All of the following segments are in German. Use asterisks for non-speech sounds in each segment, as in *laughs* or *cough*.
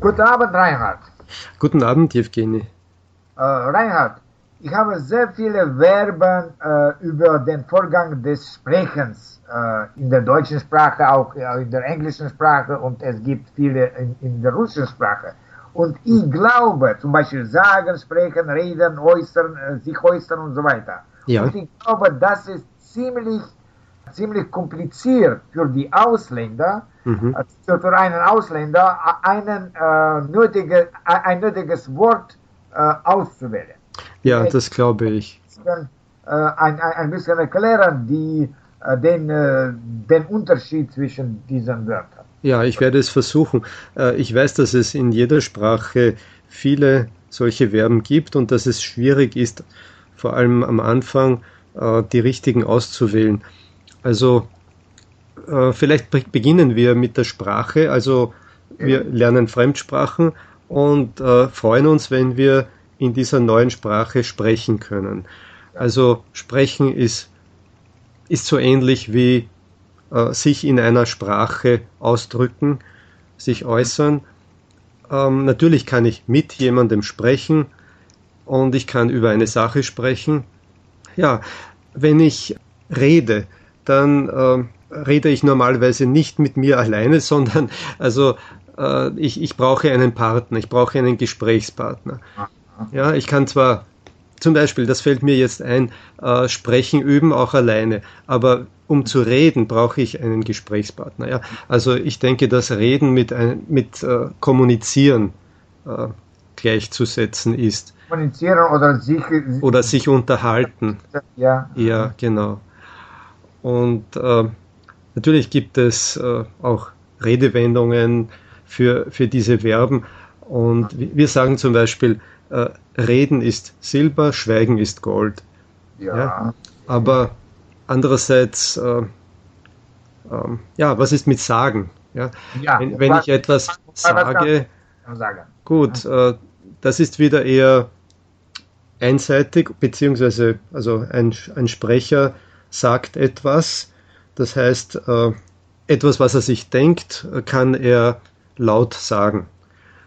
Guten Abend, Reinhard. Guten Abend, Evgeny. Äh, Reinhard, ich habe sehr viele Verben äh, über den Vorgang des Sprechens äh, in der deutschen Sprache, auch in der englischen Sprache und es gibt viele in, in der russischen Sprache. Und ich glaube, zum Beispiel sagen, sprechen, reden, äußern, äh, sich äußern und so weiter. Ja. Und ich glaube, das ist ziemlich, ziemlich kompliziert für die Ausländer, mhm. also für einen Ausländer, einen, äh, nötige, ein nötiges Wort äh, auszuwählen. Ja, das glaube ich. Ein, ein, ein bisschen erklären, die, den, den Unterschied zwischen diesen Wörtern. Ja, ich werde es versuchen. Ich weiß, dass es in jeder Sprache viele solche Verben gibt und dass es schwierig ist, vor allem am Anfang die richtigen auszuwählen. Also vielleicht beginnen wir mit der Sprache. Also wir lernen Fremdsprachen und freuen uns, wenn wir in dieser neuen Sprache sprechen können. Also sprechen ist, ist so ähnlich wie äh, sich in einer Sprache ausdrücken, sich äußern. Ähm, natürlich kann ich mit jemandem sprechen und ich kann über eine Sache sprechen. Ja, wenn ich rede, dann äh, rede ich normalerweise nicht mit mir alleine, *laughs* sondern also äh, ich, ich brauche einen Partner, ich brauche einen Gesprächspartner. Ja, ich kann zwar zum Beispiel, das fällt mir jetzt ein, äh, sprechen üben auch alleine, aber um zu reden brauche ich einen Gesprächspartner. Ja? Also ich denke, dass Reden mit, ein, mit äh, Kommunizieren äh, gleichzusetzen ist. Kommunizieren oder sich oder sich unterhalten. Ja. Ja, genau. Und äh, natürlich gibt es äh, auch Redewendungen für, für diese Verben. Und wir sagen zum Beispiel, äh, Reden ist Silber, Schweigen ist Gold. Ja. ja? Aber andererseits, äh, äh, ja, was ist mit Sagen? Ja? ja wenn, wenn ich etwas sage, gut, äh, das ist wieder eher einseitig, beziehungsweise also ein, ein Sprecher sagt etwas, das heißt, äh, etwas, was er sich denkt, kann er laut sagen.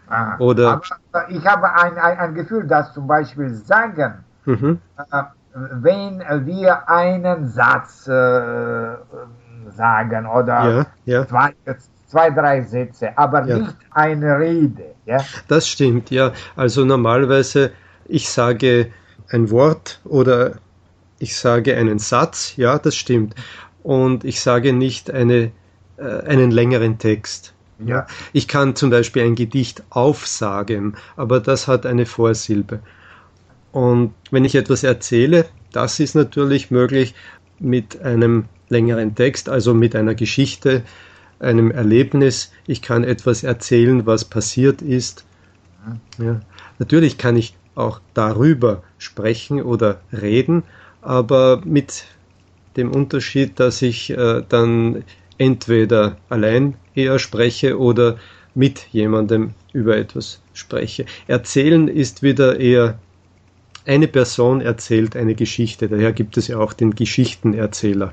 Ah, Oder aber ich habe ein, ein, ein, Gefühl, dass zum Beispiel sagen, mhm. äh, wenn wir einen Satz äh, sagen oder ja, ja. Zwei, zwei, drei Sätze, aber ja. nicht eine Rede. Ja? Das stimmt, ja. Also normalerweise, ich sage ein Wort oder ich sage einen Satz, ja, das stimmt. Und ich sage nicht eine, äh, einen längeren Text. Ja. Ich kann zum Beispiel ein Gedicht aufsagen, aber das hat eine Vorsilbe. Und wenn ich etwas erzähle, das ist natürlich möglich mit einem längeren Text, also mit einer Geschichte, einem Erlebnis. Ich kann etwas erzählen, was passiert ist. Ja. Natürlich kann ich auch darüber sprechen oder reden, aber mit dem Unterschied, dass ich äh, dann entweder allein eher spreche oder mit jemandem über etwas spreche. Erzählen ist wieder eher eine Person erzählt eine Geschichte. Daher gibt es ja auch den Geschichtenerzähler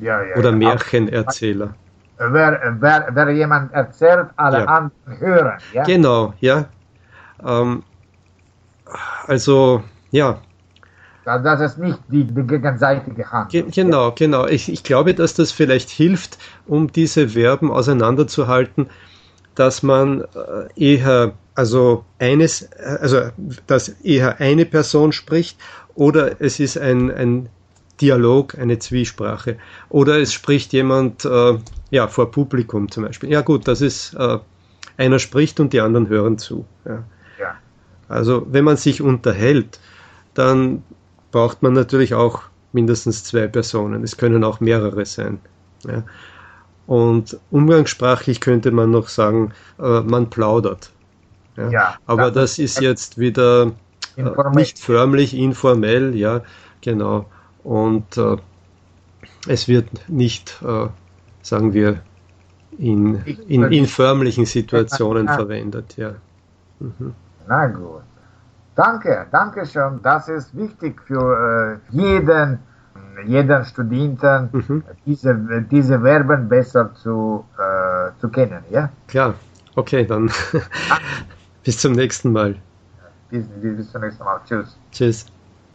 ja, ja, oder Märchenerzähler. Wer, wer, wer jemand erzählt, alle ja. anderen hören. Ja? Genau, ja. Ähm, also, ja, das ist nicht die, die gegenseitige Hand. Ge genau, genau. Ich, ich glaube, dass das vielleicht hilft, um diese Verben auseinanderzuhalten, dass man äh, eher, also eines, also dass eher eine Person spricht oder es ist ein, ein Dialog, eine Zwiesprache. Oder es spricht jemand äh, ja, vor Publikum zum Beispiel. Ja gut, das ist, äh, einer spricht und die anderen hören zu. Ja. ja. Also wenn man sich unterhält, dann braucht man natürlich auch mindestens zwei Personen. Es können auch mehrere sein. Ja. Und umgangssprachlich könnte man noch sagen, äh, man plaudert. Ja. ja Aber das, das ist jetzt wieder äh, nicht förmlich, informell, ja, genau. Und äh, es wird nicht, äh, sagen wir, in, in, in förmlichen Situationen verwendet, ja. Mhm. Na gut. Danke, danke schön. Das ist wichtig für äh, jeden, jeden Studenten, mhm. diese, diese Verben besser zu, äh, zu kennen. Ja? Klar. Okay, dann *laughs* bis zum nächsten Mal. Bis, bis zum nächsten Mal. Tschüss. Tschüss.